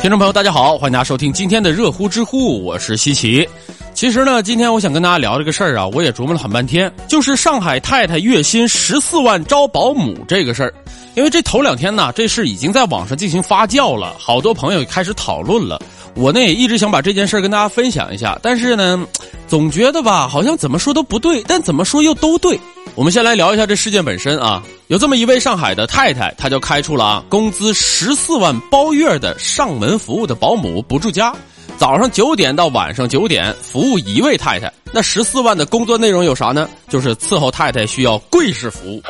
听众朋友，大家好，欢迎大家收听今天的热乎知乎，我是西奇。其实呢，今天我想跟大家聊这个事儿啊，我也琢磨了很半天，就是上海太太月薪十四万招保姆这个事儿。因为这头两天呢，这事已经在网上进行发酵了，好多朋友开始讨论了。我呢也一直想把这件事跟大家分享一下，但是呢，总觉得吧，好像怎么说都不对，但怎么说又都对。我们先来聊一下这事件本身啊，有这么一位上海的太太，她就开出了啊，工资十四万包月的上门服务的保姆不住家，早上九点到晚上九点服务一位太太。那十四万的工作内容有啥呢？就是伺候太太需要跪式服务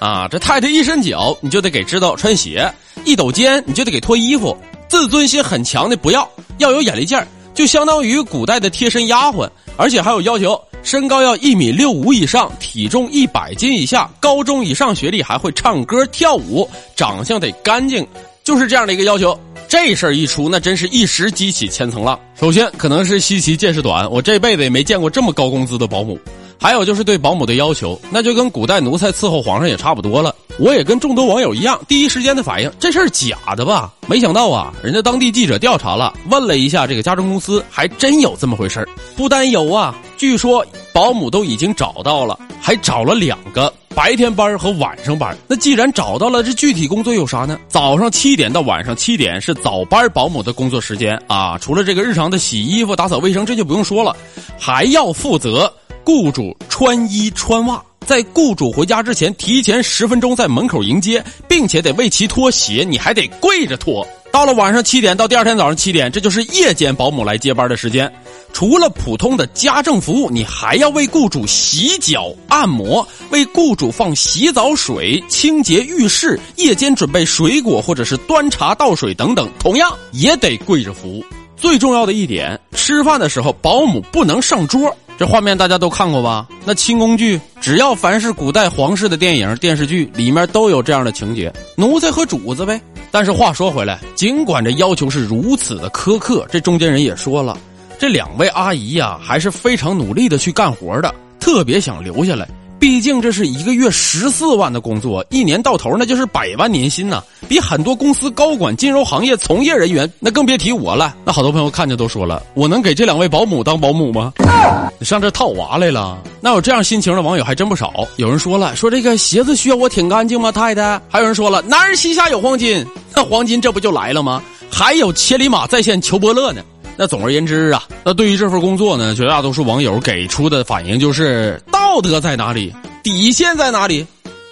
啊，这太太一伸脚你就得给知道穿鞋，一抖肩你就得给脱衣服，自尊心很强的不要，要有眼力劲儿，就相当于古代的贴身丫鬟，而且还有要求。身高要一米六五以上，体重一百斤以下，高中以上学历，还会唱歌跳舞，长相得干净，就是这样的一个要求。这事儿一出，那真是一时激起千层浪。首先，可能是西奇见识短，我这辈子也没见过这么高工资的保姆。还有就是对保姆的要求，那就跟古代奴才伺候皇上也差不多了。我也跟众多网友一样，第一时间的反应，这事儿假的吧？没想到啊，人家当地记者调查了，问了一下这个家政公司，还真有这么回事儿。不单有啊，据说保姆都已经找到了，还找了两个白天班和晚上班。那既然找到了，这具体工作有啥呢？早上七点到晚上七点是早班保姆的工作时间啊，除了这个日常的洗衣服、打扫卫生，这就不用说了，还要负责。雇主穿衣穿袜，在雇主回家之前，提前十分钟在门口迎接，并且得为其脱鞋，你还得跪着脱。到了晚上七点到第二天早上七点，这就是夜间保姆来接班的时间。除了普通的家政服务，你还要为雇主洗脚、按摩，为雇主放洗澡水、清洁浴室，夜间准备水果或者是端茶倒水等等，同样也得跪着服务。最重要的一点，吃饭的时候保姆不能上桌。这画面大家都看过吧？那清宫剧，只要凡是古代皇室的电影、电视剧里面都有这样的情节，奴才和主子呗。但是话说回来，尽管这要求是如此的苛刻，这中间人也说了，这两位阿姨呀还是非常努力的去干活的，特别想留下来。毕竟这是一个月十四万的工作，一年到头那就是百万年薪呐，比很多公司高管、金融行业从业人员那更别提我了。那好多朋友看见都说了，我能给这两位保姆当保姆吗？你上这套娃来了？那有这样心情的网友还真不少。有人说了，说这个鞋子需要我舔干净吗，太太？还有人说了，男人膝下有黄金，那黄金这不就来了吗？还有千里马在线求伯乐呢。那总而言之啊，那对于这份工作呢，绝大多数网友给出的反应就是大道德在哪里，底线在哪里，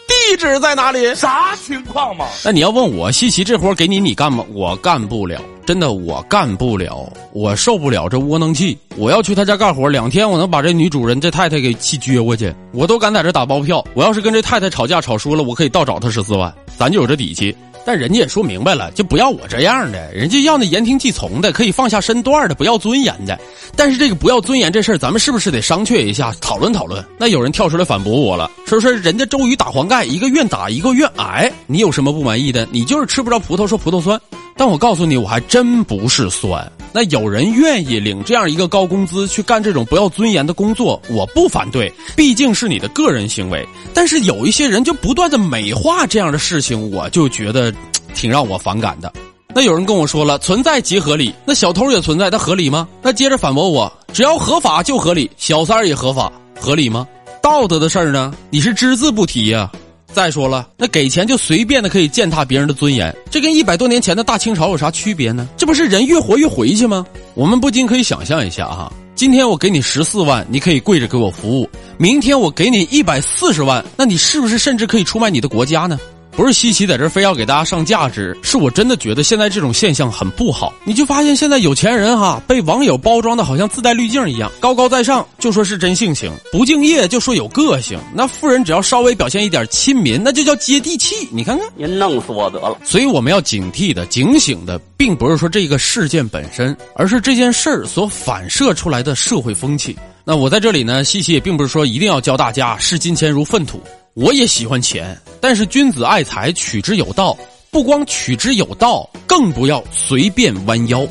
地址在哪里？啥情况嘛？那你要问我，西奇这活给你，你干吗？我干不了，真的我干不了，我受不了这窝囊气。我要去他家干活，两天我能把这女主人这太太给气撅过去，我都敢在这打包票。我要是跟这太太吵架吵输了，我可以倒找他十四万，咱就有这底气。但人家也说明白了，就不要我这样的，人家要那言听计从的，可以放下身段的，不要尊严的。但是这个不要尊严这事儿，咱们是不是得商榷一下，讨论讨论？那有人跳出来反驳我了，说说人家周瑜打黄盖，一个愿打一个愿挨，你有什么不满意的？你就是吃不着葡萄说葡萄酸。但我告诉你，我还真不是酸。那有人愿意领这样一个高工资去干这种不要尊严的工作，我不反对，毕竟是你的个人行为。但是有一些人就不断的美化这样的事情，我就觉得挺让我反感的。那有人跟我说了，存在即合理，那小偷也存在，它合理吗？那接着反驳我，只要合法就合理，小三儿也合法，合理吗？道德的事儿呢，你是只字不提呀。再说了，那给钱就随便的可以践踏别人的尊严，这跟一百多年前的大清朝有啥区别呢？这不是人越活越回去吗？我们不禁可以想象一下哈，今天我给你十四万，你可以跪着给我服务；明天我给你一百四十万，那你是不是甚至可以出卖你的国家呢？不是西奇，在这非要给大家上价值，是我真的觉得现在这种现象很不好。你就发现现在有钱人哈，被网友包装的好像自带滤镜一样，高高在上就说是真性情，不敬业就说有个性。那富人只要稍微表现一点亲民，那就叫接地气。你看看，您弄死我得了。所以我们要警惕的、警醒的，并不是说这个事件本身，而是这件事儿所反射出来的社会风气。那我在这里呢，西奇也并不是说一定要教大家视金钱如粪土。我也喜欢钱，但是君子爱财，取之有道。不光取之有道，更不要随便弯腰。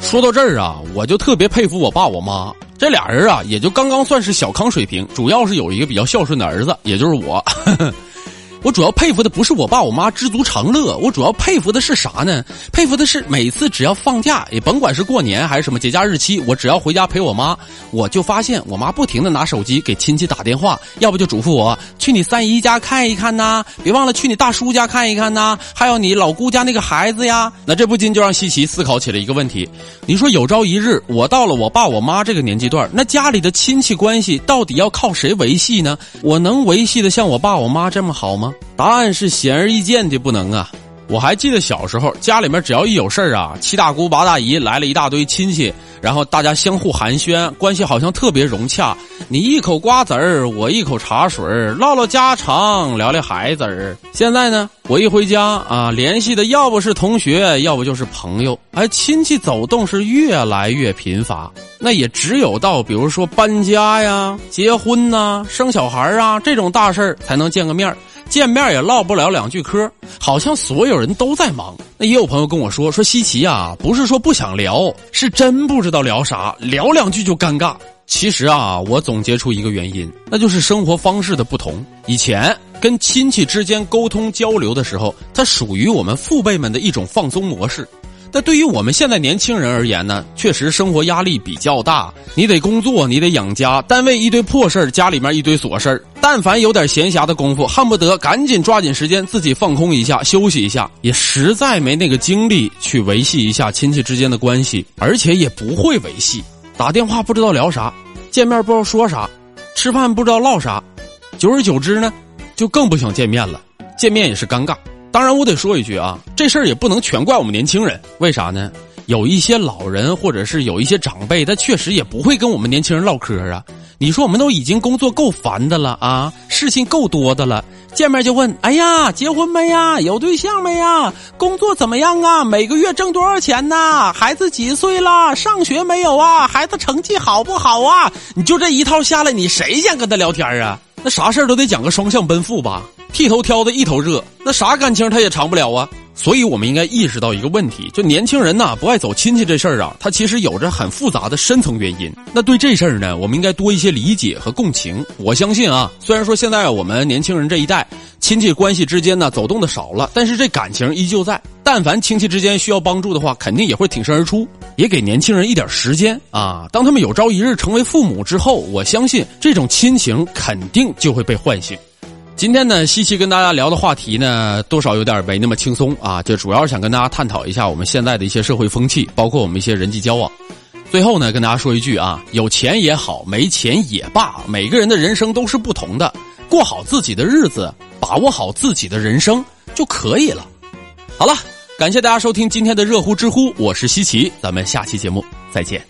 说到这儿啊，我就特别佩服我爸我妈这俩人啊，也就刚刚算是小康水平，主要是有一个比较孝顺的儿子，也就是我。我主要佩服的不是我爸我妈知足常乐，我主要佩服的是啥呢？佩服的是每次只要放假，也甭管是过年还是什么节假日期，我只要回家陪我妈，我就发现我妈不停的拿手机给亲戚打电话，要不就嘱咐我去你三姨家看一看呐，别忘了去你大叔家看一看呐，还有你老姑家那个孩子呀。那这不禁就让西奇思考起了一个问题：你说有朝一日我到了我爸我妈这个年纪段，那家里的亲戚关系到底要靠谁维系呢？我能维系的像我爸我妈这么好吗？答案是显而易见的，不能啊！我还记得小时候，家里面只要一有事儿啊，七大姑八大姨来了一大堆亲戚，然后大家相互寒暄，关系好像特别融洽。你一口瓜子儿，我一口茶水唠唠家常，聊聊孩子儿。现在呢，我一回家啊，联系的要不是同学，要不就是朋友，而亲戚走动是越来越频繁。那也只有到比如说搬家呀、结婚呐、生小孩啊这种大事儿才能见个面见面也唠不了两句嗑，好像所有人都在忙。那也有朋友跟我说，说西奇啊，不是说不想聊，是真不知道聊啥，聊两句就尴尬。其实啊，我总结出一个原因，那就是生活方式的不同。以前跟亲戚之间沟通交流的时候，它属于我们父辈们的一种放松模式。但对于我们现在年轻人而言呢，确实生活压力比较大，你得工作，你得养家，单位一堆破事儿，家里面一堆琐事儿。但凡有点闲暇的功夫，恨不得赶紧抓紧时间自己放空一下，休息一下，也实在没那个精力去维系一下亲戚之间的关系，而且也不会维系。打电话不知道聊啥，见面不知道说啥，吃饭不知道唠啥，久而久之呢，就更不想见面了。见面也是尴尬。当然，我得说一句啊，这事儿也不能全怪我们年轻人。为啥呢？有一些老人或者是有一些长辈，他确实也不会跟我们年轻人唠嗑啊。你说我们都已经工作够烦的了啊，事情够多的了，见面就问：哎呀，结婚没呀？有对象没呀？工作怎么样啊？每个月挣多少钱呢？孩子几岁了？上学没有啊？孩子成绩好不好啊？你就这一套下来，你谁想跟他聊天啊？那啥事都得讲个双向奔赴吧。剃头挑子一头热，那啥感情他也长不了啊。所以，我们应该意识到一个问题：就年轻人呐，不爱走亲戚这事儿啊，他其实有着很复杂的深层原因。那对这事儿呢，我们应该多一些理解和共情。我相信啊，虽然说现在我们年轻人这一代亲戚关系之间呢走动的少了，但是这感情依旧在。但凡亲戚之间需要帮助的话，肯定也会挺身而出。也给年轻人一点时间啊，当他们有朝一日成为父母之后，我相信这种亲情肯定就会被唤醒。今天呢，西西跟大家聊的话题呢，多少有点没那么轻松啊，就主要是想跟大家探讨一下我们现在的一些社会风气，包括我们一些人际交往。最后呢，跟大家说一句啊，有钱也好，没钱也罢，每个人的人生都是不同的，过好自己的日子，把握好自己的人生就可以了。好了，感谢大家收听今天的热乎知乎，我是西奇，咱们下期节目再见。